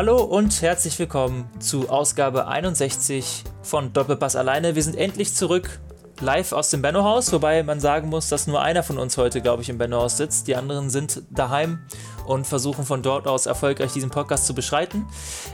Hallo und herzlich willkommen zu Ausgabe 61 von Doppelpass alleine. Wir sind endlich zurück live aus dem Benno-Haus, wobei man sagen muss, dass nur einer von uns heute, glaube ich, im Benno-Haus sitzt. Die anderen sind daheim und versuchen von dort aus erfolgreich diesen Podcast zu beschreiten.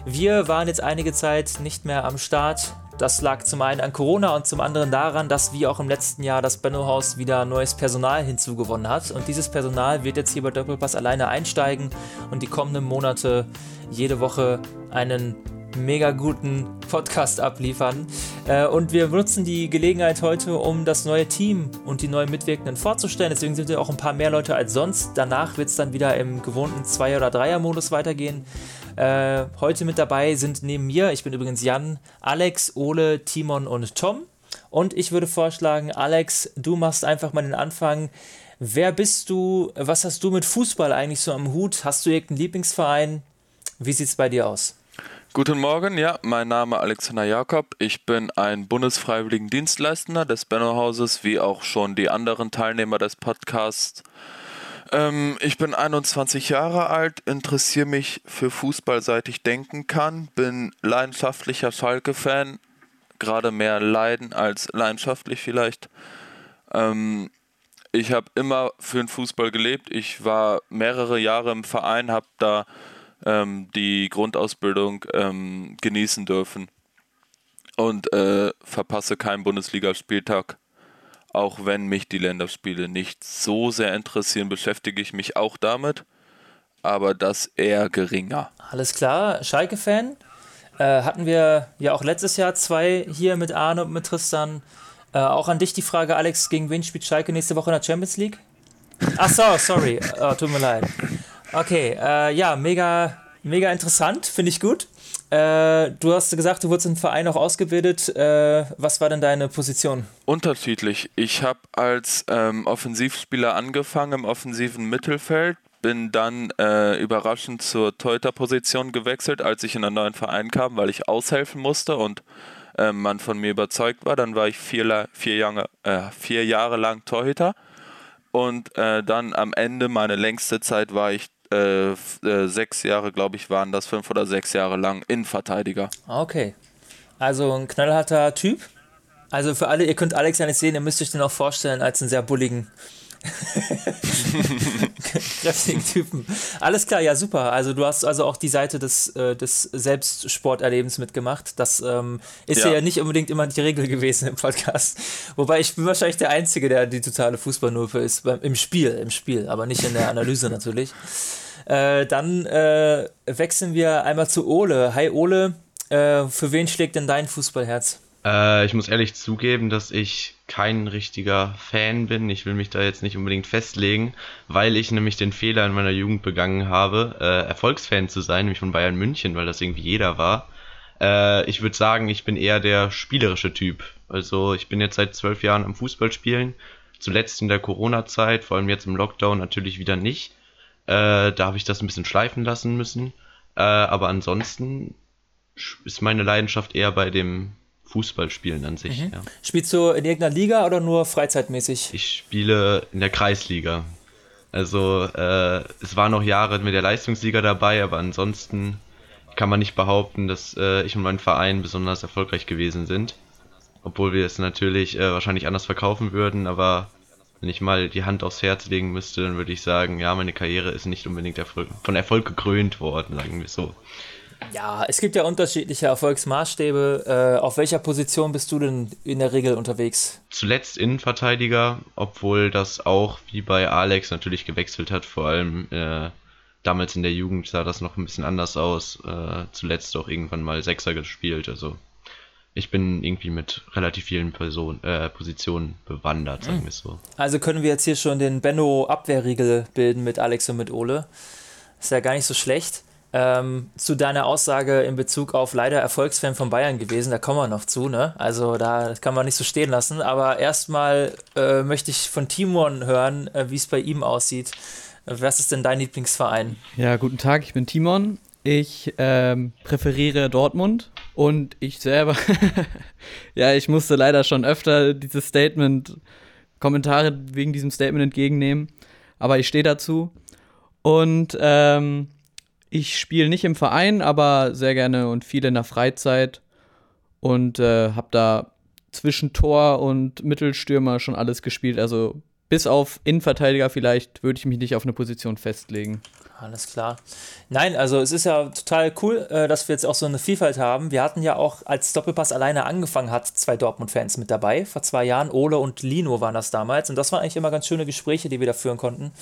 Wir waren jetzt einige Zeit nicht mehr am Start. Das lag zum einen an Corona und zum anderen daran, dass wie auch im letzten Jahr das Benno-Haus wieder neues Personal hinzugewonnen hat. Und dieses Personal wird jetzt hier bei Doppelpass alleine einsteigen und die kommenden Monate jede Woche einen mega guten Podcast abliefern. Äh, und wir nutzen die Gelegenheit heute, um das neue Team und die neuen Mitwirkenden vorzustellen. Deswegen sind wir auch ein paar mehr Leute als sonst. Danach wird es dann wieder im gewohnten Zwei- oder Dreier-Modus weitergehen. Äh, heute mit dabei sind neben mir, ich bin übrigens Jan, Alex, Ole, Timon und Tom. Und ich würde vorschlagen, Alex, du machst einfach mal den Anfang. Wer bist du? Was hast du mit Fußball eigentlich so am Hut? Hast du irgendeinen Lieblingsverein? Wie sieht es bei dir aus? Guten Morgen, ja, mein Name ist Alexander Jakob. Ich bin ein Bundesfreiwilligendienstleistender des Benno-Hauses, wie auch schon die anderen Teilnehmer des Podcasts. Ähm, ich bin 21 Jahre alt, interessiere mich für Fußball seit ich denken kann, bin leidenschaftlicher Schalke-Fan, gerade mehr leiden als leidenschaftlich vielleicht. Ähm, ich habe immer für den Fußball gelebt. Ich war mehrere Jahre im Verein, habe da ähm, die Grundausbildung ähm, genießen dürfen und äh, verpasse keinen Bundesligaspieltag. Auch wenn mich die Länderspiele nicht so sehr interessieren, beschäftige ich mich auch damit, aber das eher geringer. Alles klar, Schalke-Fan. Äh, hatten wir ja auch letztes Jahr zwei hier mit Arne und mit Tristan. Äh, auch an dich die Frage, Alex, gegen wen spielt Schalke nächste Woche in der Champions League? Ach so, sorry, oh, tut mir leid. Okay, äh, ja, mega, mega interessant, finde ich gut. Äh, du hast gesagt, du wurdest im Verein auch ausgebildet. Äh, was war denn deine Position? Unterschiedlich. Ich habe als ähm, Offensivspieler angefangen im offensiven Mittelfeld, bin dann äh, überraschend zur Teuter-Position gewechselt, als ich in einen neuen Verein kam, weil ich aushelfen musste und ähm, man von mir überzeugt war. Dann war ich vier, vier, Jahre, äh, vier Jahre lang Torhüter und äh, dann am Ende, meine längste Zeit, war ich äh, äh, sechs Jahre, glaube ich, waren das fünf oder sechs Jahre lang Innenverteidiger. Okay. Also ein knallharter Typ. Also für alle, ihr könnt Alex ja nicht sehen, ihr müsst euch den auch vorstellen als einen sehr bulligen, kräftigen Typen. Alles klar, ja super. Also du hast also auch die Seite des, äh, des Selbstsporterlebens mitgemacht. Das ähm, ist ja. ja. nicht unbedingt immer die Regel gewesen im Podcast. Wobei ich bin wahrscheinlich der Einzige, der die totale Fußballnulpe ist. Beim, Im Spiel, im Spiel, aber nicht in der Analyse natürlich. Äh, dann äh, wechseln wir einmal zu Ole. Hi Ole, äh, für wen schlägt denn dein Fußballherz? Äh, ich muss ehrlich zugeben, dass ich kein richtiger Fan bin. Ich will mich da jetzt nicht unbedingt festlegen, weil ich nämlich den Fehler in meiner Jugend begangen habe, äh, Erfolgsfan zu sein, nämlich von Bayern München, weil das irgendwie jeder war. Äh, ich würde sagen, ich bin eher der spielerische Typ. Also ich bin jetzt seit zwölf Jahren am Fußballspielen. Zuletzt in der Corona-Zeit, vor allem jetzt im Lockdown natürlich wieder nicht. Äh, da habe ich das ein bisschen schleifen lassen müssen. Äh, aber ansonsten ist meine Leidenschaft eher bei dem Fußballspielen an sich. Mhm. Ja. Spielst du in irgendeiner Liga oder nur freizeitmäßig? Ich spiele in der Kreisliga. Also äh, es waren noch Jahre mit der Leistungsliga dabei, aber ansonsten kann man nicht behaupten, dass äh, ich und mein Verein besonders erfolgreich gewesen sind. Obwohl wir es natürlich äh, wahrscheinlich anders verkaufen würden, aber wenn ich mal die Hand aufs Herz legen müsste, dann würde ich sagen, ja, meine Karriere ist nicht unbedingt Erfolg, von Erfolg gekrönt worden, sagen wir so. Ja, es gibt ja unterschiedliche Erfolgsmaßstäbe. Äh, auf welcher Position bist du denn in der Regel unterwegs? Zuletzt Innenverteidiger, obwohl das auch wie bei Alex natürlich gewechselt hat. Vor allem äh, damals in der Jugend sah das noch ein bisschen anders aus. Äh, zuletzt auch irgendwann mal Sechser gespielt. Also ich bin irgendwie mit relativ vielen Person, äh, Positionen bewandert, sagen wir es so. Also können wir jetzt hier schon den Benno-Abwehrriegel bilden mit Alex und mit Ole. Ist ja gar nicht so schlecht. Ähm, zu deiner Aussage in Bezug auf leider Erfolgsfan von Bayern gewesen, da kommen wir noch zu, ne? Also da kann man nicht so stehen lassen. Aber erstmal äh, möchte ich von Timon hören, äh, wie es bei ihm aussieht. Was ist denn dein Lieblingsverein? Ja, guten Tag, ich bin Timon. Ich ähm, präferiere Dortmund und ich selber, ja, ich musste leider schon öfter dieses Statement, Kommentare wegen diesem Statement entgegennehmen, aber ich stehe dazu. Und ähm, Ich spiele nicht im Verein, aber sehr gerne und viel in der Freizeit und äh, habe da zwischen Tor und Mittelstürmer schon alles gespielt. Also bis auf Innenverteidiger vielleicht würde ich mich nicht auf eine Position festlegen. Alles klar. Nein, also es ist ja total cool, äh, dass wir jetzt auch so eine Vielfalt haben. Wir hatten ja auch, als Doppelpass alleine angefangen hat, zwei Dortmund-Fans mit dabei. Vor zwei Jahren. Ole und Lino waren das damals. Und das waren eigentlich immer ganz schöne Gespräche, die wir da führen konnten.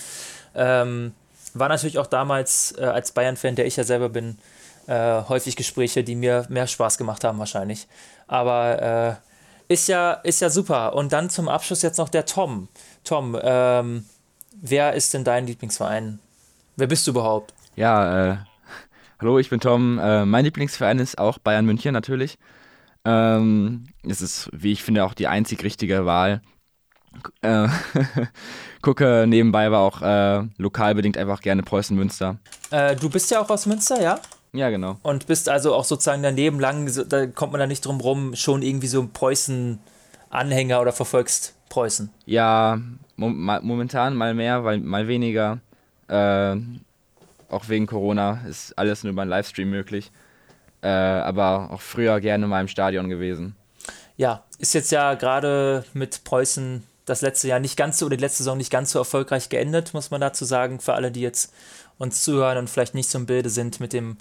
Ähm, war natürlich auch damals äh, als Bayern-Fan, der ich ja selber bin, äh, häufig Gespräche, die mir mehr Spaß gemacht haben wahrscheinlich. Aber äh, ist, ja, ist ja super. Und dann zum Abschluss jetzt noch der Tom. Tom, ähm, wer ist denn dein Lieblingsverein? Wer bist du überhaupt? Ja, äh, hallo, ich bin Tom. Äh, mein Lieblingsverein ist auch Bayern München natürlich. Ähm, es ist, wie ich finde, auch die einzig richtige Wahl. Äh, gucke nebenbei aber auch äh, lokalbedingt einfach gerne Preußen Münster. Äh, du bist ja auch aus Münster, ja? Ja, genau. Und bist also auch sozusagen daneben lang, da kommt man da nicht drum rum, schon irgendwie so ein Preußen-Anhänger oder verfolgst Preußen? Ja, mo momentan mal mehr, weil, mal weniger. Äh, auch wegen Corona ist alles nur über einen Livestream möglich. Äh, aber auch früher gerne mal im Stadion gewesen. Ja, ist jetzt ja gerade mit Preußen das letzte Jahr nicht ganz so oder die letzte Saison nicht ganz so erfolgreich geendet, muss man dazu sagen, für alle, die jetzt uns zuhören und vielleicht nicht so im Bilde sind mit dem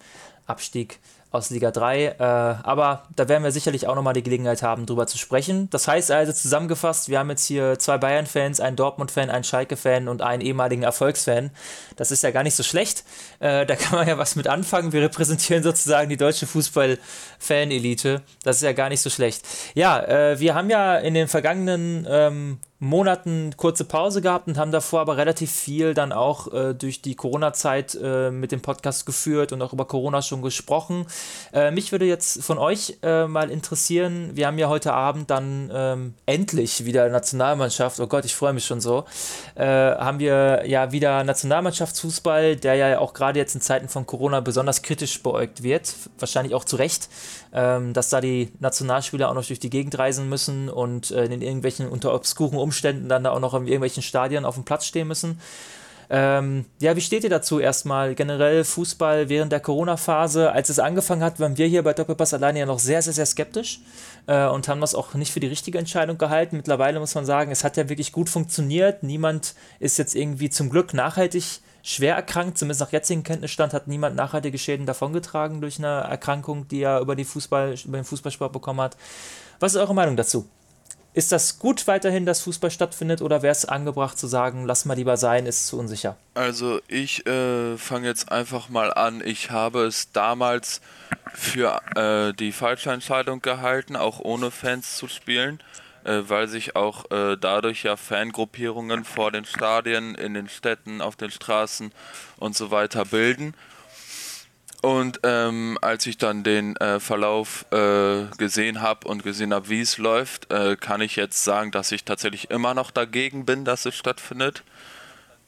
Abstieg aus Liga 3. Äh, aber da werden wir sicherlich auch nochmal die Gelegenheit haben, drüber zu sprechen. Das heißt also zusammengefasst, wir haben jetzt hier zwei Bayern-Fans, einen Dortmund-Fan, einen Schalke-Fan und einen ehemaligen Erfolgsfan. Das ist ja gar nicht so schlecht. Äh, da kann man ja was mit anfangen. Wir repräsentieren sozusagen die deutsche Fußball-Fan-Elite. Das ist ja gar nicht so schlecht. Ja, äh, wir haben ja in den vergangenen ähm, Monaten kurze Pause gehabt und haben davor aber relativ viel dann auch äh, durch die Corona-Zeit äh, mit dem Podcast geführt und auch über Corona schon gesprochen. Äh, mich würde jetzt von euch äh, mal interessieren, wir haben ja heute Abend dann ähm, endlich wieder Nationalmannschaft, oh Gott, ich freue mich schon so, äh, haben wir ja wieder Nationalmannschaftsfußball, der ja auch gerade jetzt in Zeiten von Corona besonders kritisch beäugt wird, wahrscheinlich auch zu Recht. Ähm, dass da die Nationalspieler auch noch durch die Gegend reisen müssen und äh, in irgendwelchen unter obskuren Umständen dann da auch noch in irgendwelchen Stadien auf dem Platz stehen müssen. Ähm, ja, wie steht ihr dazu erstmal generell Fußball während der Corona-Phase? Als es angefangen hat, waren wir hier bei Doppelpass alleine ja noch sehr, sehr, sehr skeptisch äh, und haben das auch nicht für die richtige Entscheidung gehalten. Mittlerweile muss man sagen, es hat ja wirklich gut funktioniert. Niemand ist jetzt irgendwie zum Glück nachhaltig schwer erkrankt, zumindest nach jetzigem Kenntnisstand hat niemand nachhaltige Schäden davongetragen durch eine Erkrankung, die er über, die Fußball, über den Fußballsport bekommen hat. Was ist eure Meinung dazu? Ist das gut weiterhin, dass Fußball stattfindet oder wäre es angebracht zu sagen, lass mal lieber sein, ist zu unsicher? Also ich äh, fange jetzt einfach mal an. Ich habe es damals für äh, die falsche Entscheidung gehalten, auch ohne Fans zu spielen äh, weil sich auch äh, dadurch ja Fangruppierungen vor den Stadien, in den Städten, auf den Straßen und so weiter bilden. Und ähm, als ich dann den äh, Verlauf äh, gesehen habe und gesehen habe, wie es läuft, äh, kann ich jetzt sagen, dass ich tatsächlich immer noch dagegen bin, dass es stattfindet.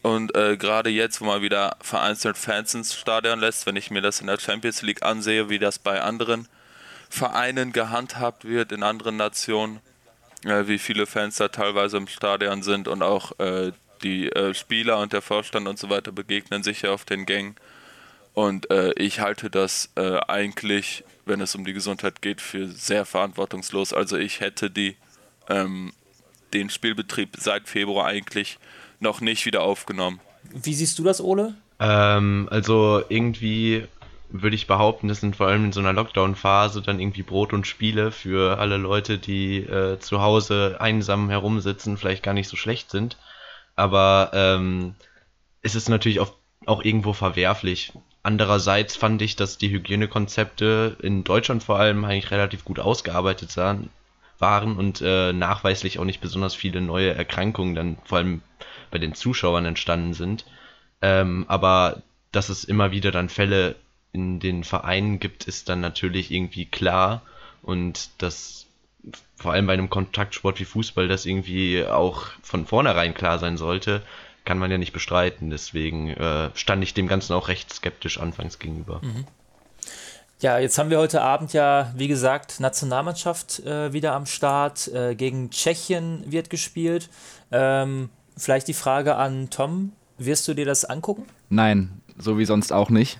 Und äh, gerade jetzt, wo man wieder vereinzelt Fans ins Stadion lässt, wenn ich mir das in der Champions League ansehe, wie das bei anderen Vereinen gehandhabt wird in anderen Nationen, äh, wie viele Fans da teilweise im Stadion sind und auch äh, die Spieler und der Vorstand und so weiter begegnen sich ja auf den Gängen. Und äh, ich halte das äh, eigentlich, wenn es um die Gesundheit geht, für sehr verantwortungslos. Also ich hätte die, ähm, den Spielbetrieb seit Februar eigentlich noch nicht wieder aufgenommen. Wie siehst du das, Ole? Ähm, also irgendwie würde ich behaupten, das sind vor allem in so einer Lockdown-Phase dann irgendwie Brot und Spiele für alle Leute, die äh, zu Hause einsam herumsitzen, vielleicht gar nicht so schlecht sind. Aber ähm, es ist natürlich auch, auch irgendwo verwerflich. Andererseits fand ich, dass die Hygienekonzepte in Deutschland vor allem eigentlich relativ gut ausgearbeitet sahen, waren und äh, nachweislich auch nicht besonders viele neue Erkrankungen dann vor allem bei den Zuschauern entstanden sind. Ähm, aber dass es immer wieder dann Fälle in den Vereinen gibt, ist dann natürlich irgendwie klar und das vor allem bei einem Kontaktsport wie Fußball, das irgendwie auch von vornherein klar sein sollte, kann man ja nicht bestreiten. Deswegen äh, stand ich dem Ganzen auch recht skeptisch anfangs gegenüber. Mhm. Ja, jetzt haben wir heute Abend ja, wie gesagt, Nationalmannschaft äh, wieder am Start. Äh, gegen Tschechien wird gespielt. Ähm, vielleicht die Frage an Tom: Wirst du dir das angucken? Nein, so wie sonst auch nicht.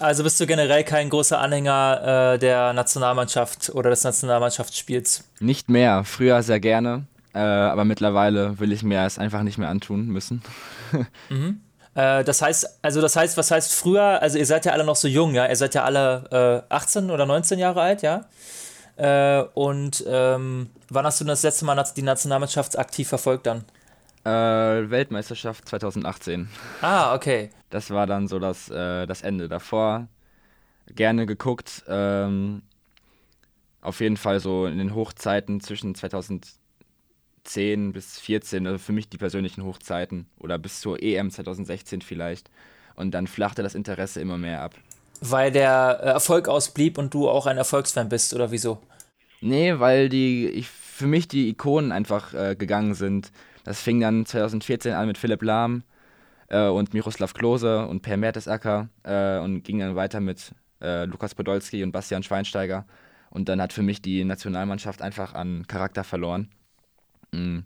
Also bist du generell kein großer Anhänger äh, der Nationalmannschaft oder des Nationalmannschaftsspiels? Nicht mehr, früher sehr gerne, äh, aber mittlerweile will ich mir es einfach nicht mehr antun müssen. mhm. äh, das heißt, also das heißt, was heißt früher, also ihr seid ja alle noch so jung, ja? Ihr seid ja alle 18 äh, oder 19 Jahre alt, ja? Äh, und ähm, wann hast du das letzte Mal die Nationalmannschaft aktiv verfolgt dann? Äh, Weltmeisterschaft 2018. Ah, okay. Das war dann so das, äh, das Ende. Davor gerne geguckt. Ähm, auf jeden Fall so in den Hochzeiten zwischen 2010 bis 2014, also für mich die persönlichen Hochzeiten. Oder bis zur EM 2016 vielleicht. Und dann flachte das Interesse immer mehr ab. Weil der äh, Erfolg ausblieb und du auch ein Erfolgsfan bist, oder wieso? Nee, weil die, ich, für mich die Ikonen einfach äh, gegangen sind. Das fing dann 2014 an mit Philipp Lahm äh, und Miroslav Klose und Per Mertesacker äh, und ging dann weiter mit äh, Lukas Podolski und Bastian Schweinsteiger. Und dann hat für mich die Nationalmannschaft einfach an Charakter verloren. Mhm.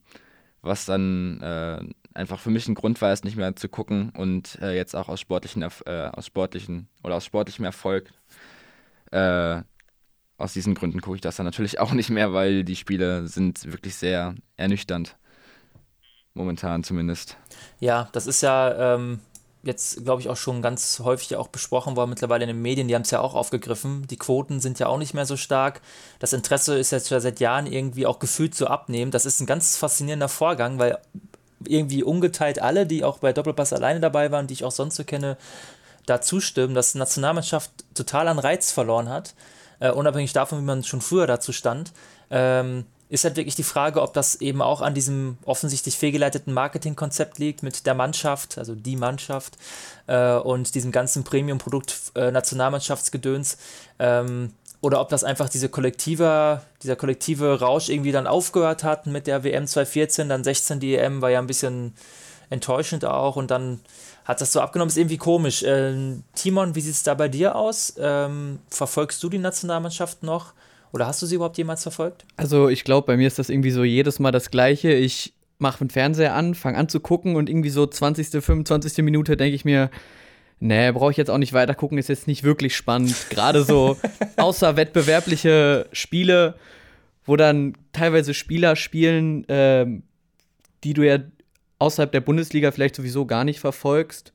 Was dann äh, einfach für mich ein Grund war, es nicht mehr zu gucken und äh, jetzt auch aus sportlichen, äh, aus sportlichen oder aus sportlichem Erfolg aus diesen Gründen gucke ich das dann natürlich auch nicht mehr, weil die Spiele sind wirklich sehr ernüchternd momentan zumindest. Ja, das ist ja ähm, jetzt, glaube ich, auch schon ganz häufig auch besprochen worden, mittlerweile in den Medien, die haben es ja auch aufgegriffen. Die Quoten sind ja auch nicht mehr so stark. Das Interesse ist jetzt schon seit Jahren irgendwie auch gefühlt zu abnehmen. Das ist ein ganz faszinierender Vorgang, weil irgendwie ungeteilt alle, die auch bei Doppelpass alleine dabei waren, die ich auch sonst so kenne, da zustimmen, dass die Nationalmannschaft total an Reiz verloren hat, äh, unabhängig davon, wie man schon früher dazu stand. Ähm, ist halt wirklich die Frage, ob das eben auch an diesem offensichtlich fehlgeleiteten Marketingkonzept liegt mit der Mannschaft, also die Mannschaft äh, und diesem ganzen Premium-Produkt äh, Nationalmannschaftsgedöns. Ähm, oder ob das einfach diese kollektive, dieser kollektive Rausch irgendwie dann aufgehört hat mit der WM 2014, dann 16 die EM war ja ein bisschen enttäuschend auch und dann hat das so abgenommen, ist irgendwie komisch. Ähm, Timon, wie sieht es da bei dir aus? Ähm, verfolgst du die Nationalmannschaft noch? Oder hast du sie überhaupt jemals verfolgt? Also ich glaube, bei mir ist das irgendwie so jedes Mal das Gleiche. Ich mache den Fernseher an, fange an zu gucken und irgendwie so 20., 25. Minute denke ich mir, nee, brauche ich jetzt auch nicht weiter gucken, ist jetzt nicht wirklich spannend. Gerade so außerwettbewerbliche Spiele, wo dann teilweise Spieler spielen, äh, die du ja außerhalb der Bundesliga vielleicht sowieso gar nicht verfolgst.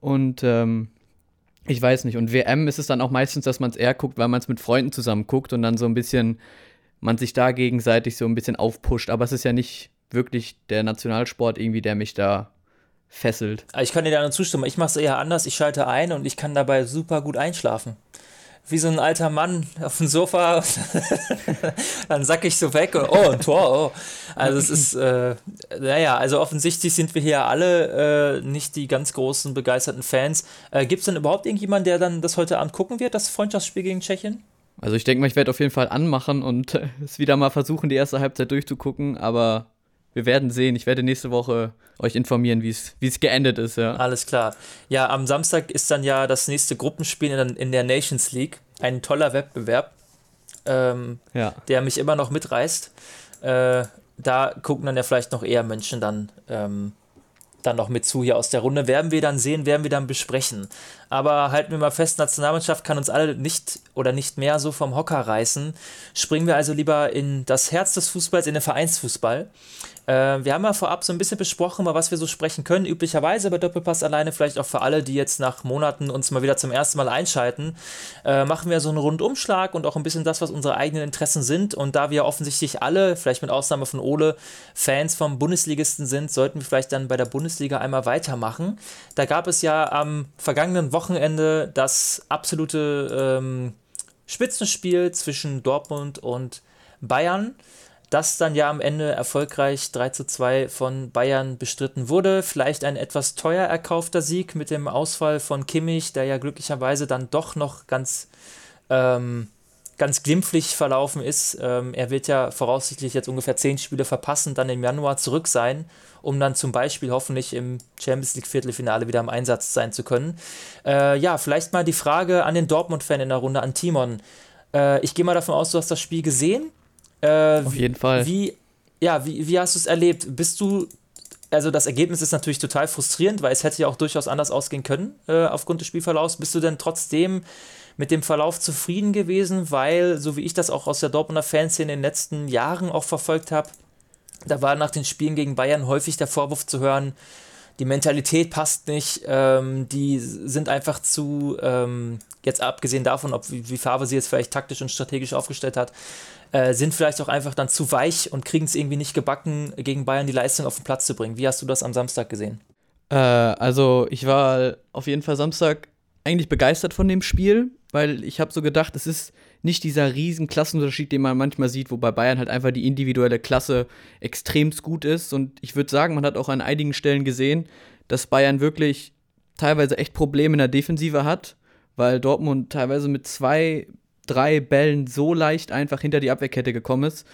Und ähm, ich weiß nicht. Und WM ist es dann auch meistens, dass man es eher guckt, weil man es mit Freunden zusammen guckt und dann so ein bisschen, man sich da gegenseitig so ein bisschen aufpusht. Aber es ist ja nicht wirklich der Nationalsport irgendwie, der mich da fesselt. Ich kann dir da nur zustimmen. Ich mache es eher anders. Ich schalte ein und ich kann dabei super gut einschlafen wie so ein alter Mann auf dem Sofa. dann sack ich so weg und oh, ein Tor, oh. Also es ist, äh, naja, also offensichtlich sind wir hier alle äh, nicht die ganz großen begeisterten Fans. Äh, Gibt es denn überhaupt irgendjemanden, der dann das heute Abend gucken wird, das Freundschaftsspiel gegen Tschechien? Also ich denke mal, ich werde auf jeden Fall anmachen und äh, es wieder mal versuchen, die erste Halbzeit durchzugucken, aber wir werden sehen. Ich werde nächste Woche euch informieren, wie es geendet ist. Ja. Alles klar. Ja, am Samstag ist dann ja das nächste Gruppenspiel in, in der Nations League. Ein toller Wettbewerb, ähm, ja. der mich immer noch mitreißt. Äh, da gucken dann ja vielleicht noch eher Menschen dann, ähm, dann noch mit zu hier aus der Runde. Werden wir dann sehen, werden wir dann besprechen. Aber halten wir mal fest, Nationalmannschaft kann uns alle nicht oder nicht mehr so vom Hocker reißen. Springen wir also lieber in das Herz des Fußballs, in den Vereinsfußball. Äh, wir haben ja vorab so ein bisschen besprochen, über was wir so sprechen können. Üblicherweise bei Doppelpass alleine, vielleicht auch für alle, die jetzt nach Monaten uns mal wieder zum ersten Mal einschalten, äh, machen wir so einen Rundumschlag und auch ein bisschen das, was unsere eigenen Interessen sind. Und da wir offensichtlich alle, vielleicht mit Ausnahme von Ole, Fans vom Bundesligisten sind, sollten wir vielleicht dann bei der Bundesliga einmal weitermachen. Da gab es ja am vergangenen Wochenende das absolute ähm, Spitzenspiel zwischen Dortmund und Bayern das dann ja am Ende erfolgreich 3 zu 2 von Bayern bestritten wurde. Vielleicht ein etwas teuer erkaufter Sieg mit dem Ausfall von Kimmich, der ja glücklicherweise dann doch noch ganz, ähm, ganz glimpflich verlaufen ist. Ähm, er wird ja voraussichtlich jetzt ungefähr 10 Spiele verpassen, dann im Januar zurück sein, um dann zum Beispiel hoffentlich im Champions League Viertelfinale wieder im Einsatz sein zu können. Äh, ja, vielleicht mal die Frage an den Dortmund-Fan in der Runde, an Timon. Äh, ich gehe mal davon aus, du hast das Spiel gesehen. Äh, Auf jeden Fall. Wie, ja, wie, wie hast du es erlebt? Bist du also das Ergebnis ist natürlich total frustrierend, weil es hätte ja auch durchaus anders ausgehen können äh, aufgrund des Spielverlaufs. Bist du denn trotzdem mit dem Verlauf zufrieden gewesen, weil, so wie ich das auch aus der Dortmunder Fanszene in den letzten Jahren auch verfolgt habe, da war nach den Spielen gegen Bayern häufig der Vorwurf zu hören, die Mentalität passt nicht, ähm, die sind einfach zu, ähm, jetzt abgesehen davon, ob wie, wie Favre sie jetzt vielleicht taktisch und strategisch aufgestellt hat, äh, sind vielleicht auch einfach dann zu weich und kriegen es irgendwie nicht gebacken, gegen Bayern die Leistung auf den Platz zu bringen. Wie hast du das am Samstag gesehen? Äh, also ich war auf jeden Fall Samstag eigentlich begeistert von dem Spiel, weil ich habe so gedacht, es ist nicht dieser riesen Klassenunterschied, den man manchmal sieht, wo bei Bayern halt einfach die individuelle Klasse extremst gut ist. Und ich würde sagen, man hat auch an einigen Stellen gesehen, dass Bayern wirklich teilweise echt Probleme in der Defensive hat, weil Dortmund teilweise mit zwei, drei Bällen so leicht einfach hinter die Abwehrkette gekommen ist.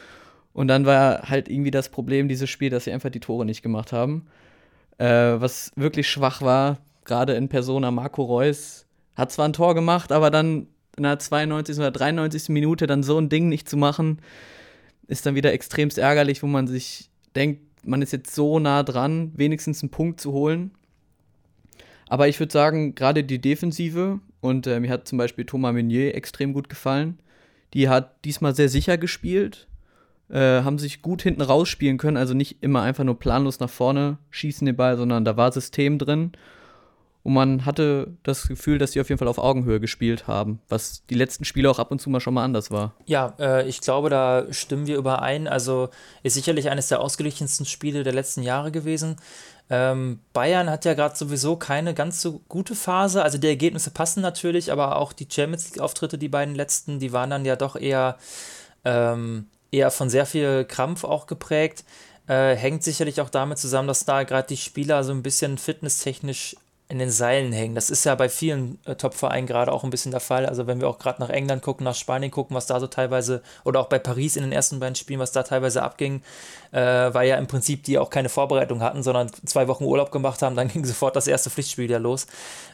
Und dann war halt irgendwie das Problem dieses Spiel, dass sie einfach die Tore nicht gemacht haben. Äh, was wirklich schwach war, gerade in Persona Marco Reus, hat zwar ein Tor gemacht, aber dann in der 92. oder 93. Minute dann so ein Ding nicht zu machen, ist dann wieder extremst ärgerlich, wo man sich denkt, man ist jetzt so nah dran, wenigstens einen Punkt zu holen. Aber ich würde sagen, gerade die Defensive, und äh, mir hat zum Beispiel Thomas Meunier extrem gut gefallen, die hat diesmal sehr sicher gespielt, äh, haben sich gut hinten rausspielen können, also nicht immer einfach nur planlos nach vorne schießen den Ball, sondern da war System drin. Und man hatte das Gefühl, dass sie auf jeden Fall auf Augenhöhe gespielt haben, was die letzten Spiele auch ab und zu mal schon mal anders war. Ja, äh, ich glaube, da stimmen wir überein. Also ist sicherlich eines der ausgeglichensten Spiele der letzten Jahre gewesen. Ähm, Bayern hat ja gerade sowieso keine ganz so gute Phase. Also die Ergebnisse passen natürlich, aber auch die Champions League-Auftritte, die beiden letzten, die waren dann ja doch eher, ähm, eher von sehr viel Krampf auch geprägt. Äh, hängt sicherlich auch damit zusammen, dass da gerade die Spieler so ein bisschen fitnesstechnisch in den Seilen hängen. Das ist ja bei vielen äh, Top-Vereinen gerade auch ein bisschen der Fall. Also wenn wir auch gerade nach England gucken, nach Spanien gucken, was da so teilweise, oder auch bei Paris in den ersten beiden Spielen, was da teilweise abging, äh, weil ja im Prinzip die auch keine Vorbereitung hatten, sondern zwei Wochen Urlaub gemacht haben, dann ging sofort das erste Pflichtspiel wieder los.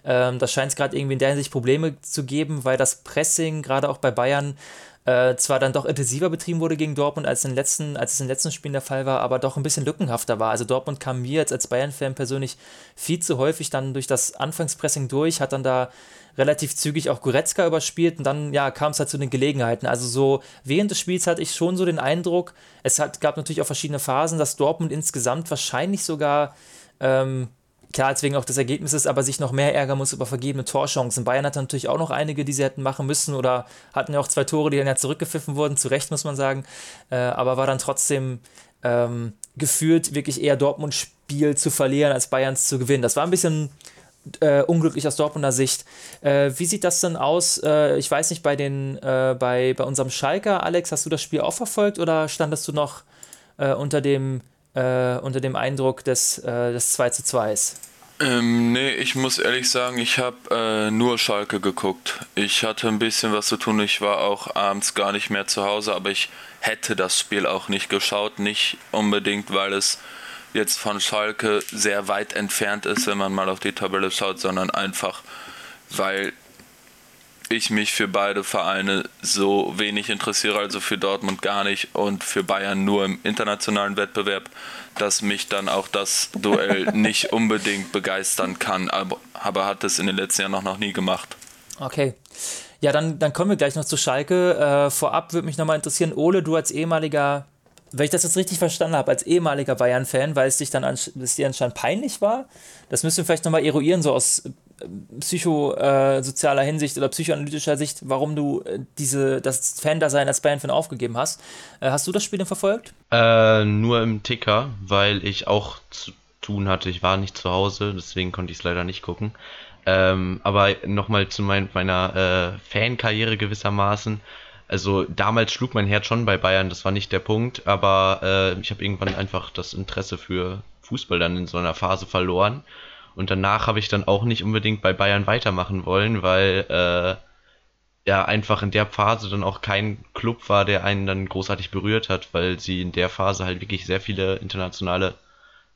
Ähm, da scheint es gerade irgendwie in der Hinsicht Probleme zu geben, weil das Pressing, gerade auch bei Bayern, äh, zwar dann doch intensiver betrieben wurde gegen Dortmund, als, in letzten, als es in den letzten Spielen der Fall war, aber doch ein bisschen lückenhafter war. Also Dortmund kam mir jetzt als Bayern-Fan persönlich viel zu häufig dann durch das Anfangspressing durch, hat dann da relativ zügig auch Goretzka überspielt und dann ja, kam es halt zu den Gelegenheiten. Also so während des Spiels hatte ich schon so den Eindruck, es hat, gab natürlich auch verschiedene Phasen, dass Dortmund insgesamt wahrscheinlich sogar ähm, klar, deswegen auch des Ergebnisses, aber sich noch mehr ärgern muss über vergebene Torchancen. Bayern hatte natürlich auch noch einige, die sie hätten machen müssen oder hatten ja auch zwei Tore, die dann ja zurückgepfiffen wurden, zu Recht muss man sagen, äh, aber war dann trotzdem ähm, gefühlt wirklich eher Dortmund-Spiel zu verlieren, als Bayerns zu gewinnen. Das war ein bisschen äh, unglücklich aus Dortmunder Sicht. Äh, wie sieht das denn aus? Äh, ich weiß nicht, bei, den, äh, bei, bei unserem Schalker, Alex, hast du das Spiel auch verfolgt oder standest du noch äh, unter dem äh, unter dem Eindruck des, äh, des 2 zu 2 ähm, nee, ich muss ehrlich sagen, ich habe äh, nur Schalke geguckt. Ich hatte ein bisschen was zu tun. Ich war auch abends gar nicht mehr zu Hause, aber ich hätte das Spiel auch nicht geschaut. Nicht unbedingt, weil es jetzt von Schalke sehr weit entfernt ist, wenn man mal auf die Tabelle schaut, sondern einfach, weil ich mich für beide Vereine so wenig interessiere, also für Dortmund gar nicht und für Bayern nur im internationalen Wettbewerb, dass mich dann auch das Duell nicht unbedingt begeistern kann, aber, aber hat es in den letzten Jahren noch, noch nie gemacht. Okay. Ja, dann, dann kommen wir gleich noch zu Schalke. Äh, vorab würde mich nochmal interessieren, Ole, du als ehemaliger wenn ich das jetzt richtig verstanden habe, als ehemaliger Bayern-Fan, weil es dich dann es dir anscheinend peinlich war, das müssen wir vielleicht nochmal eruieren, so aus psychosozialer Hinsicht oder psychoanalytischer Sicht, warum du äh, diese, das Fan-Dasein als Bayern-Fan aufgegeben hast. Äh, hast du das Spiel denn verfolgt? Äh, nur im Ticker, weil ich auch zu tun hatte. Ich war nicht zu Hause, deswegen konnte ich es leider nicht gucken. Ähm, aber nochmal zu mein, meiner äh, Fankarriere gewissermaßen also damals schlug mein Herz schon bei Bayern, das war nicht der Punkt, aber äh, ich habe irgendwann einfach das Interesse für Fußball dann in so einer Phase verloren. Und danach habe ich dann auch nicht unbedingt bei Bayern weitermachen wollen, weil äh, ja einfach in der Phase dann auch kein Club war, der einen dann großartig berührt hat, weil sie in der Phase halt wirklich sehr viele internationale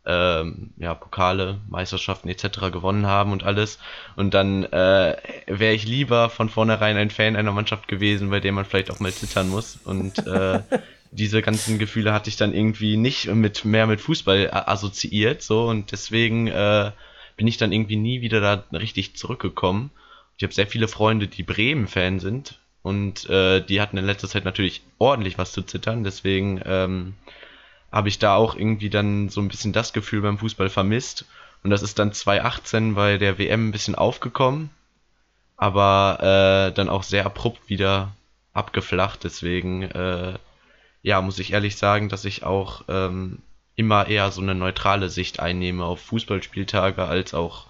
ähm, ja, Pokale, Meisterschaften etc. gewonnen haben und alles. Und dann äh, wäre ich lieber von vornherein ein Fan einer Mannschaft gewesen, bei der man vielleicht auch mal zittern muss. Und äh, diese ganzen Gefühle hatte ich dann irgendwie nicht mit mehr mit Fußball assoziiert, so und deswegen äh, bin ich dann irgendwie nie wieder da richtig zurückgekommen. Ich habe sehr viele Freunde, die Bremen-Fan sind und äh, die hatten in letzter Zeit natürlich ordentlich was zu zittern, deswegen ähm, habe ich da auch irgendwie dann so ein bisschen das Gefühl beim Fußball vermisst. Und das ist dann 2018 bei der WM ein bisschen aufgekommen, aber äh, dann auch sehr abrupt wieder abgeflacht. Deswegen, äh, ja, muss ich ehrlich sagen, dass ich auch ähm, immer eher so eine neutrale Sicht einnehme auf Fußballspieltage als auch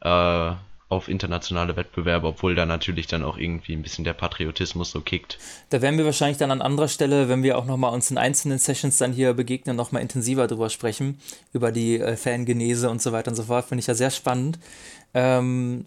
äh, auf internationale Wettbewerbe, obwohl da natürlich dann auch irgendwie ein bisschen der Patriotismus so kickt. Da werden wir wahrscheinlich dann an anderer Stelle, wenn wir auch nochmal uns in einzelnen Sessions dann hier begegnen, nochmal intensiver drüber sprechen, über die äh, Fangenese und so weiter und so fort. Finde ich ja sehr spannend. Ähm,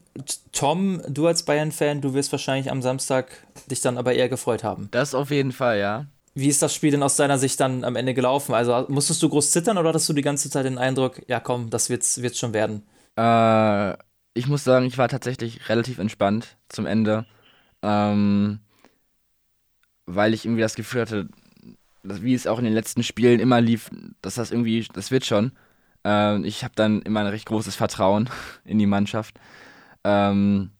Tom, du als Bayern-Fan, du wirst wahrscheinlich am Samstag dich dann aber eher gefreut haben. Das auf jeden Fall, ja. Wie ist das Spiel denn aus deiner Sicht dann am Ende gelaufen? Also musstest du groß zittern oder hattest du die ganze Zeit den Eindruck, ja komm, das wird's, wird's schon werden? Äh ich muss sagen, ich war tatsächlich relativ entspannt zum Ende, ähm, weil ich irgendwie das Gefühl hatte, dass, wie es auch in den letzten Spielen immer lief, dass das irgendwie, das wird schon. Ähm, ich habe dann immer ein recht großes Vertrauen in die Mannschaft. Ähm,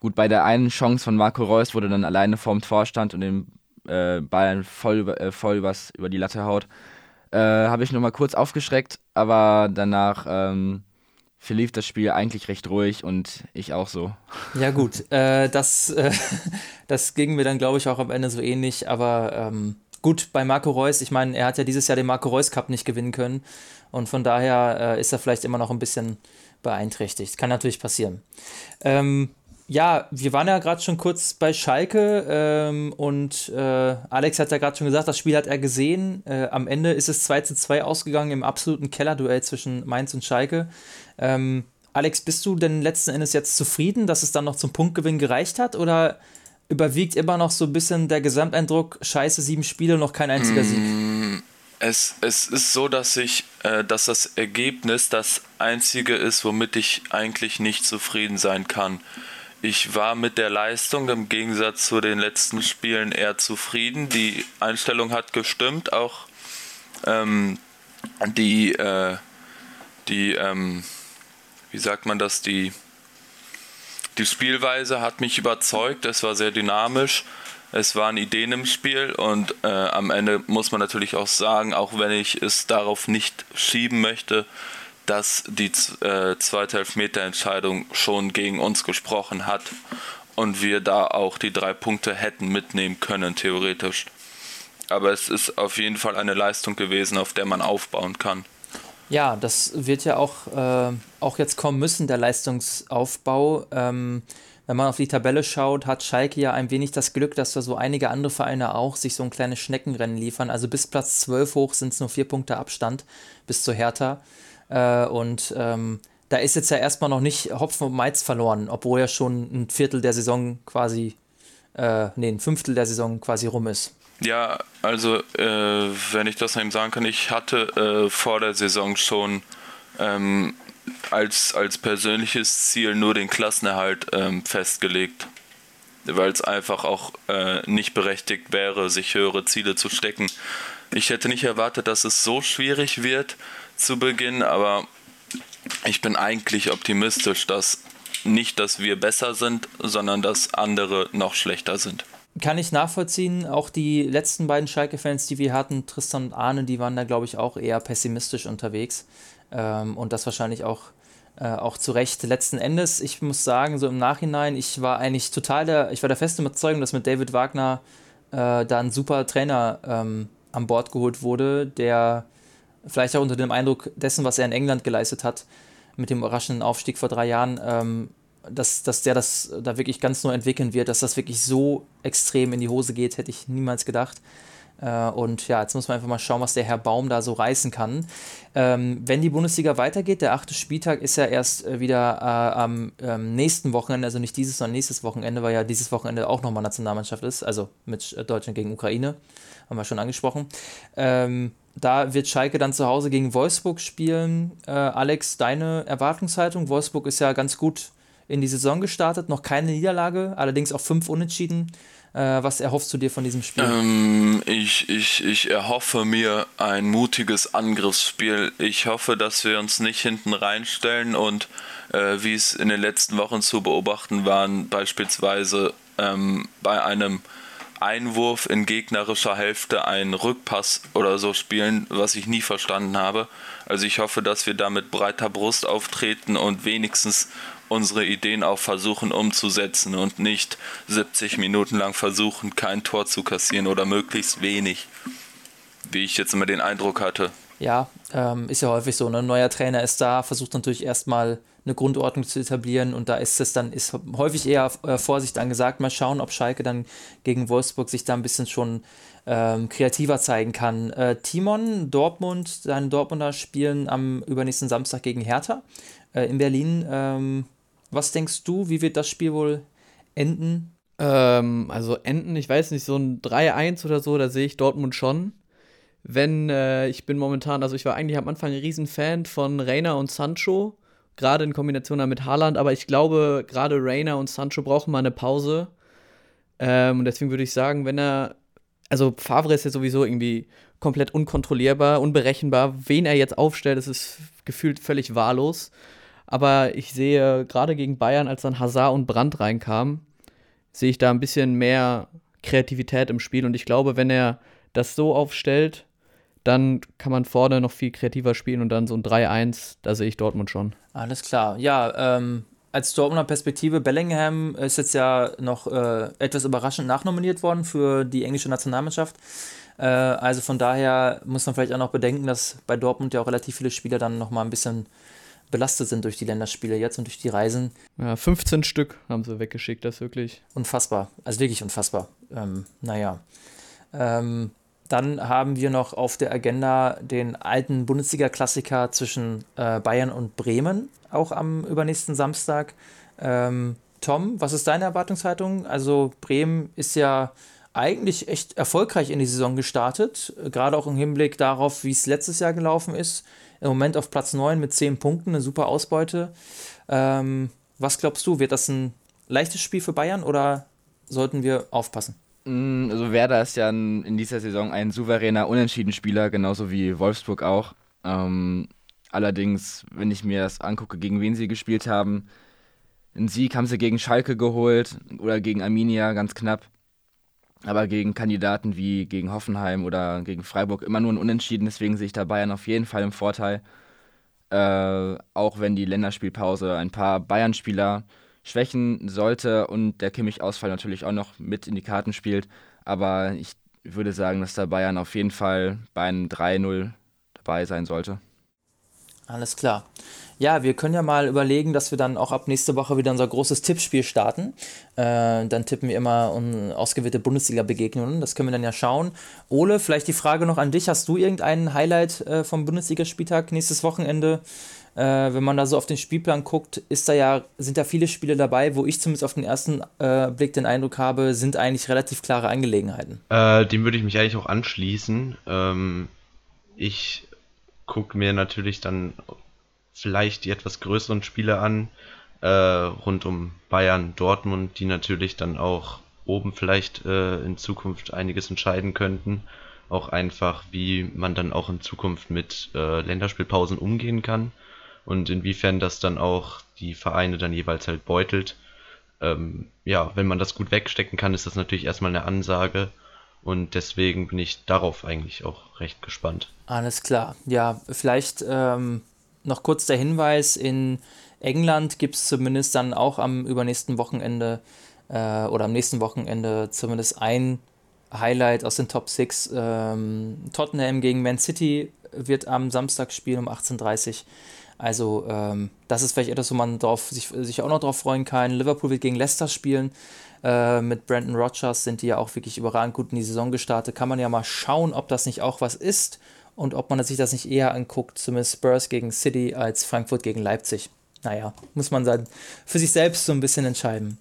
gut, bei der einen Chance von Marco Reus, wurde dann alleine vorm Tor stand und den äh, Ball voll, über, äh, voll übers, über die Latte haut, äh, habe ich nur mal kurz aufgeschreckt, aber danach ähm, verlief das Spiel eigentlich recht ruhig und ich auch so. Ja, gut, äh, das, äh, das ging mir dann, glaube ich, auch am Ende so ähnlich, aber ähm, gut, bei Marco Reus, ich meine, er hat ja dieses Jahr den Marco Reus Cup nicht gewinnen können und von daher äh, ist er vielleicht immer noch ein bisschen beeinträchtigt. Kann natürlich passieren. Ähm, ja, wir waren ja gerade schon kurz bei Schalke ähm, und äh, Alex hat ja gerade schon gesagt, das Spiel hat er gesehen. Äh, am Ende ist es 2 zu 2 ausgegangen im absoluten Kellerduell zwischen Mainz und Schalke. Ähm, Alex, bist du denn letzten Endes jetzt zufrieden, dass es dann noch zum Punktgewinn gereicht hat? Oder überwiegt immer noch so ein bisschen der Gesamteindruck, scheiße, sieben Spiele, noch kein einziger Sieg? Mm, es, es ist so, dass ich, äh, dass das Ergebnis das einzige ist, womit ich eigentlich nicht zufrieden sein kann. Ich war mit der Leistung im Gegensatz zu den letzten Spielen eher zufrieden. Die Einstellung hat gestimmt, auch ähm, die, äh, die ähm, wie sagt man das, die, die Spielweise hat mich überzeugt, es war sehr dynamisch, es waren Ideen im Spiel und äh, am Ende muss man natürlich auch sagen, auch wenn ich es darauf nicht schieben möchte, dass die äh, zweite Elfmeterentscheidung schon gegen uns gesprochen hat und wir da auch die drei Punkte hätten mitnehmen können, theoretisch. Aber es ist auf jeden Fall eine Leistung gewesen, auf der man aufbauen kann. Ja, das wird ja auch, äh, auch jetzt kommen müssen, der Leistungsaufbau. Ähm, wenn man auf die Tabelle schaut, hat Schalke ja ein wenig das Glück, dass da so einige andere Vereine auch sich so ein kleines Schneckenrennen liefern. Also bis Platz 12 hoch sind es nur vier Punkte Abstand bis zu Hertha. Äh, und ähm, da ist jetzt ja erstmal noch nicht Hopfen und Maiz verloren, obwohl ja schon ein Viertel der Saison quasi, äh, nee, ein Fünftel der Saison quasi rum ist. Ja, also äh, wenn ich das eben sagen kann, ich hatte äh, vor der Saison schon ähm, als, als persönliches Ziel nur den Klassenerhalt ähm, festgelegt, weil es einfach auch äh, nicht berechtigt wäre, sich höhere Ziele zu stecken. Ich hätte nicht erwartet, dass es so schwierig wird zu Beginn, aber ich bin eigentlich optimistisch, dass nicht, dass wir besser sind, sondern dass andere noch schlechter sind kann ich nachvollziehen. Auch die letzten beiden Schalke-Fans, die wir hatten, Tristan und Arne, die waren da, glaube ich, auch eher pessimistisch unterwegs. Ähm, und das wahrscheinlich auch, äh, auch zu Recht. Letzten Endes, ich muss sagen, so im Nachhinein, ich war eigentlich total der, ich war der festen Überzeugung, dass mit David Wagner äh, da ein super Trainer ähm, an Bord geholt wurde, der vielleicht auch unter dem Eindruck dessen, was er in England geleistet hat, mit dem überraschenden Aufstieg vor drei Jahren, ähm, dass, dass der das da wirklich ganz neu entwickeln wird, dass das wirklich so extrem in die Hose geht, hätte ich niemals gedacht. Äh, und ja, jetzt muss man einfach mal schauen, was der Herr Baum da so reißen kann. Ähm, wenn die Bundesliga weitergeht, der achte Spieltag ist ja erst äh, wieder äh, am ähm, nächsten Wochenende, also nicht dieses, sondern nächstes Wochenende, weil ja dieses Wochenende auch nochmal Nationalmannschaft ist, also mit Deutschland gegen Ukraine, haben wir schon angesprochen. Ähm, da wird Schalke dann zu Hause gegen Wolfsburg spielen. Äh, Alex, deine Erwartungshaltung? Wolfsburg ist ja ganz gut in die Saison gestartet, noch keine Niederlage, allerdings auch fünf Unentschieden. Äh, was erhoffst du dir von diesem Spiel? Ähm, ich, ich, ich erhoffe mir ein mutiges Angriffsspiel. Ich hoffe, dass wir uns nicht hinten reinstellen und äh, wie es in den letzten Wochen zu beobachten waren, beispielsweise ähm, bei einem Einwurf in gegnerischer Hälfte einen Rückpass oder so spielen, was ich nie verstanden habe. Also ich hoffe, dass wir da mit breiter Brust auftreten und wenigstens unsere Ideen auch versuchen umzusetzen und nicht 70 Minuten lang versuchen, kein Tor zu kassieren oder möglichst wenig, wie ich jetzt immer den Eindruck hatte. Ja, ähm, ist ja häufig so. Ne? Ein neuer Trainer ist da, versucht natürlich erstmal eine Grundordnung zu etablieren und da ist es dann, ist häufig eher äh, Vorsicht angesagt. Mal schauen, ob Schalke dann gegen Wolfsburg sich da ein bisschen schon ähm, kreativer zeigen kann. Äh, Timon, Dortmund, seine Dortmunder spielen am übernächsten Samstag gegen Hertha äh, in Berlin. Ähm, was denkst du, wie wird das Spiel wohl enden? Ähm, also enden, ich weiß nicht, so ein 3-1 oder so, da sehe ich Dortmund schon. Wenn, äh, ich bin momentan, also ich war eigentlich am Anfang ein Riesenfan von Reina und Sancho, gerade in Kombination mit Haaland, aber ich glaube, gerade Reina und Sancho brauchen mal eine Pause. Ähm, und deswegen würde ich sagen, wenn er, also Favre ist ja sowieso irgendwie komplett unkontrollierbar, unberechenbar. Wen er jetzt aufstellt, das ist gefühlt völlig wahllos. Aber ich sehe gerade gegen Bayern, als dann Hazard und Brandt reinkamen, sehe ich da ein bisschen mehr Kreativität im Spiel. Und ich glaube, wenn er das so aufstellt, dann kann man vorne noch viel kreativer spielen und dann so ein 3-1, da sehe ich Dortmund schon. Alles klar. Ja, ähm, als Dortmunder Perspektive, Bellingham ist jetzt ja noch äh, etwas überraschend nachnominiert worden für die englische Nationalmannschaft. Äh, also von daher muss man vielleicht auch noch bedenken, dass bei Dortmund ja auch relativ viele Spieler dann nochmal ein bisschen belastet sind durch die Länderspiele jetzt und durch die Reisen. Ja, 15 Stück haben sie weggeschickt, das ist wirklich. Unfassbar, also wirklich unfassbar. Ähm, naja. Ähm, dann haben wir noch auf der Agenda den alten Bundesliga-Klassiker zwischen äh, Bayern und Bremen, auch am übernächsten Samstag. Ähm, Tom, was ist deine Erwartungshaltung? Also Bremen ist ja eigentlich echt erfolgreich in die Saison gestartet, gerade auch im Hinblick darauf, wie es letztes Jahr gelaufen ist im Moment auf Platz 9 mit 10 Punkten, eine super Ausbeute. Ähm, was glaubst du, wird das ein leichtes Spiel für Bayern oder sollten wir aufpassen? Mm, also Werder ist ja in dieser Saison ein souveräner Unentschieden-Spieler, genauso wie Wolfsburg auch. Ähm, allerdings, wenn ich mir das angucke, gegen wen sie gespielt haben, einen Sieg haben sie gegen Schalke geholt oder gegen Arminia ganz knapp aber gegen Kandidaten wie gegen Hoffenheim oder gegen Freiburg immer nur ein Unentschieden. Deswegen sehe ich da Bayern auf jeden Fall im Vorteil. Äh, auch wenn die Länderspielpause ein paar Bayern-Spieler schwächen sollte und der Kimmich-Ausfall natürlich auch noch mit in die Karten spielt. Aber ich würde sagen, dass da Bayern auf jeden Fall bei einem 3-0 dabei sein sollte. Alles klar. Ja, wir können ja mal überlegen, dass wir dann auch ab nächste Woche wieder unser großes Tippspiel starten. Äh, dann tippen wir immer um ausgewählte Bundesliga-Begegnungen. Das können wir dann ja schauen. Ole, vielleicht die Frage noch an dich. Hast du irgendein Highlight äh, vom Bundesligaspieltag nächstes Wochenende? Äh, wenn man da so auf den Spielplan guckt, ist da ja, sind da viele Spiele dabei, wo ich zumindest auf den ersten äh, Blick den Eindruck habe, sind eigentlich relativ klare Angelegenheiten. Äh, dem würde ich mich eigentlich auch anschließen. Ähm, ich gucke mir natürlich dann vielleicht die etwas größeren Spiele an, äh, rund um Bayern, Dortmund, die natürlich dann auch oben vielleicht äh, in Zukunft einiges entscheiden könnten. Auch einfach, wie man dann auch in Zukunft mit äh, Länderspielpausen umgehen kann und inwiefern das dann auch die Vereine dann jeweils halt beutelt. Ähm, ja, wenn man das gut wegstecken kann, ist das natürlich erstmal eine Ansage. Und deswegen bin ich darauf eigentlich auch recht gespannt. Alles klar. Ja, vielleicht ähm, noch kurz der Hinweis, in England gibt es zumindest dann auch am übernächsten Wochenende äh, oder am nächsten Wochenende zumindest ein Highlight aus den Top 6. Ähm, Tottenham gegen Man City wird am Samstag spielen um 18.30 Uhr. Also ähm, das ist vielleicht etwas, wo man drauf, sich, sich auch noch drauf freuen kann. Liverpool wird gegen Leicester spielen. Äh, mit Brandon Rogers sind die ja auch wirklich überragend gut in die Saison gestartet. Kann man ja mal schauen, ob das nicht auch was ist und ob man sich das nicht eher anguckt, zumindest Spurs gegen City als Frankfurt gegen Leipzig. Naja, muss man dann für sich selbst so ein bisschen entscheiden.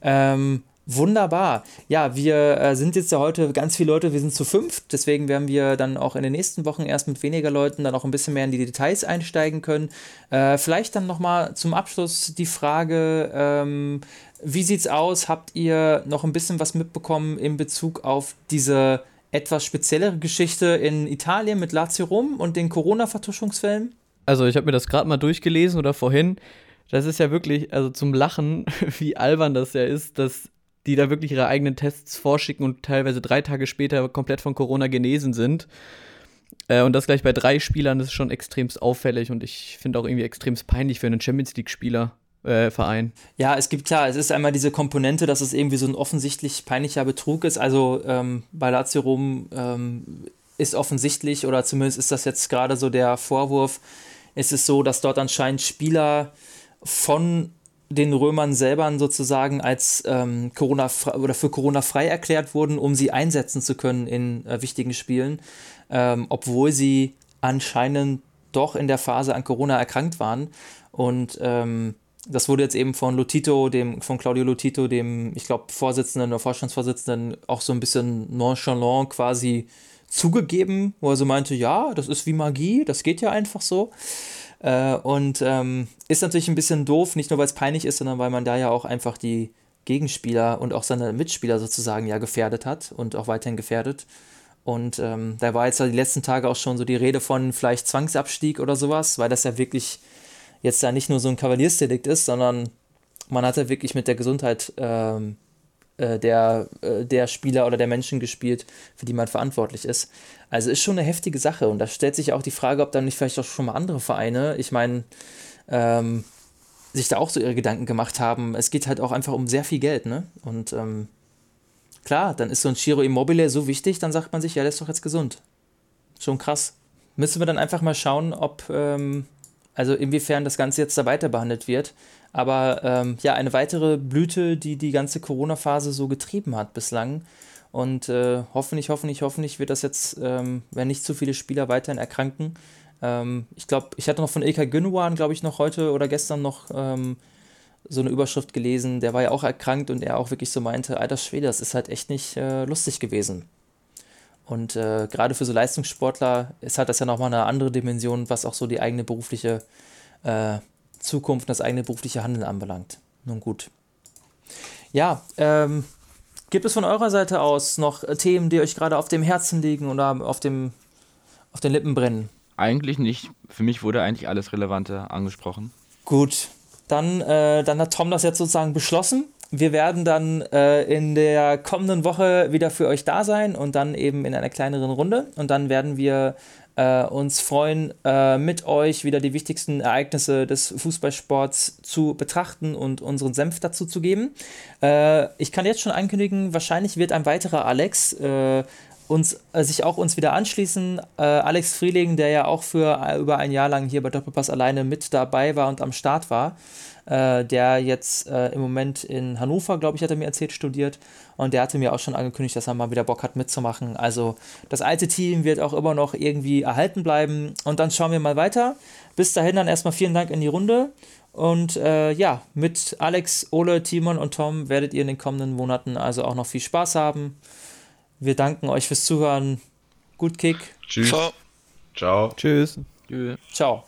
Ähm, Wunderbar. Ja, wir äh, sind jetzt ja heute ganz viele Leute, wir sind zu fünf, deswegen werden wir dann auch in den nächsten Wochen erst mit weniger Leuten dann auch ein bisschen mehr in die Details einsteigen können. Äh, vielleicht dann nochmal zum Abschluss die Frage, ähm, wie sieht's aus? Habt ihr noch ein bisschen was mitbekommen in Bezug auf diese etwas speziellere Geschichte in Italien mit Lazio Rom und den Corona-Vertuschungsfällen? Also ich habe mir das gerade mal durchgelesen oder vorhin. Das ist ja wirklich, also zum Lachen, wie albern das ja ist, dass die da wirklich ihre eigenen Tests vorschicken und teilweise drei Tage später komplett von Corona genesen sind. Äh, und das gleich bei drei Spielern, das ist schon extremst auffällig und ich finde auch irgendwie extremst peinlich für einen Champions League-Spieler. Äh, Verein. Ja, es gibt klar, es ist einmal diese Komponente, dass es irgendwie so ein offensichtlich peinlicher Betrug ist. Also ähm, bei Lazio Rom ähm, ist offensichtlich, oder zumindest ist das jetzt gerade so der Vorwurf, ist es so, dass dort anscheinend Spieler von den Römern selber sozusagen als ähm, Corona oder für Corona frei erklärt wurden, um sie einsetzen zu können in äh, wichtigen Spielen, ähm, obwohl sie anscheinend doch in der Phase an Corona erkrankt waren. Und ähm, das wurde jetzt eben von Lotito, dem, von Claudio Lotito, dem, ich glaube, Vorsitzenden oder Vorstandsvorsitzenden, auch so ein bisschen nonchalant quasi zugegeben, wo er so meinte, ja, das ist wie Magie, das geht ja einfach so. Äh, und ähm, ist natürlich ein bisschen doof, nicht nur weil es peinlich ist, sondern weil man da ja auch einfach die Gegenspieler und auch seine Mitspieler sozusagen ja gefährdet hat und auch weiterhin gefährdet. Und ähm, da war jetzt ja die letzten Tage auch schon so die Rede von vielleicht Zwangsabstieg oder sowas, weil das ja wirklich jetzt da nicht nur so ein Kavaliersdelikt ist, sondern man hat ja wirklich mit der Gesundheit ähm, äh, der, äh, der Spieler oder der Menschen gespielt, für die man verantwortlich ist. Also ist schon eine heftige Sache und da stellt sich auch die Frage, ob dann nicht vielleicht auch schon mal andere Vereine, ich meine, ähm, sich da auch so ihre Gedanken gemacht haben. Es geht halt auch einfach um sehr viel Geld, ne? Und ähm, klar, dann ist so ein Giro Immobile so wichtig, dann sagt man sich, ja, der ist doch jetzt gesund. Schon krass. Müssen wir dann einfach mal schauen, ob, ähm, also inwiefern das Ganze jetzt da weiter behandelt wird. Aber ähm, ja, eine weitere Blüte, die die ganze Corona-Phase so getrieben hat bislang. Und äh, hoffentlich, hoffentlich, hoffentlich wird das jetzt, ähm, wenn nicht zu viele Spieler weiterhin erkranken. Ähm, ich glaube, ich hatte noch von Ilkay Gündogan, glaube ich, noch heute oder gestern noch ähm, so eine Überschrift gelesen. Der war ja auch erkrankt und er auch wirklich so meinte, alter Schwede, das ist halt echt nicht äh, lustig gewesen. Und äh, gerade für so Leistungssportler ist halt das ja nochmal eine andere Dimension, was auch so die eigene berufliche äh, Zukunft, das eigene berufliche Handeln anbelangt. Nun gut. Ja, ähm, gibt es von eurer Seite aus noch Themen, die euch gerade auf dem Herzen liegen oder auf, dem, auf den Lippen brennen? Eigentlich nicht. Für mich wurde eigentlich alles Relevante angesprochen. Gut, dann, äh, dann hat Tom das jetzt sozusagen beschlossen. Wir werden dann äh, in der kommenden Woche wieder für euch da sein und dann eben in einer kleineren Runde. Und dann werden wir äh, uns freuen, äh, mit euch wieder die wichtigsten Ereignisse des Fußballsports zu betrachten und unseren Senf dazu zu geben. Äh, ich kann jetzt schon ankündigen, wahrscheinlich wird ein weiterer Alex äh, uns, äh, sich auch uns wieder anschließen. Äh, Alex Frieling, der ja auch für über ein Jahr lang hier bei Doppelpass alleine mit dabei war und am Start war äh, der jetzt äh, im Moment in Hannover, glaube ich, hat er mir erzählt, studiert. Und der hatte mir auch schon angekündigt, dass er mal wieder Bock hat mitzumachen. Also das alte Team wird auch immer noch irgendwie erhalten bleiben. Und dann schauen wir mal weiter. Bis dahin dann erstmal vielen Dank in die Runde. Und äh, ja, mit Alex, Ole, Timon und Tom werdet ihr in den kommenden Monaten also auch noch viel Spaß haben. Wir danken euch fürs Zuhören. Gut Kick. Tschüss. Ciao. Ciao. Tschüss. Ciao.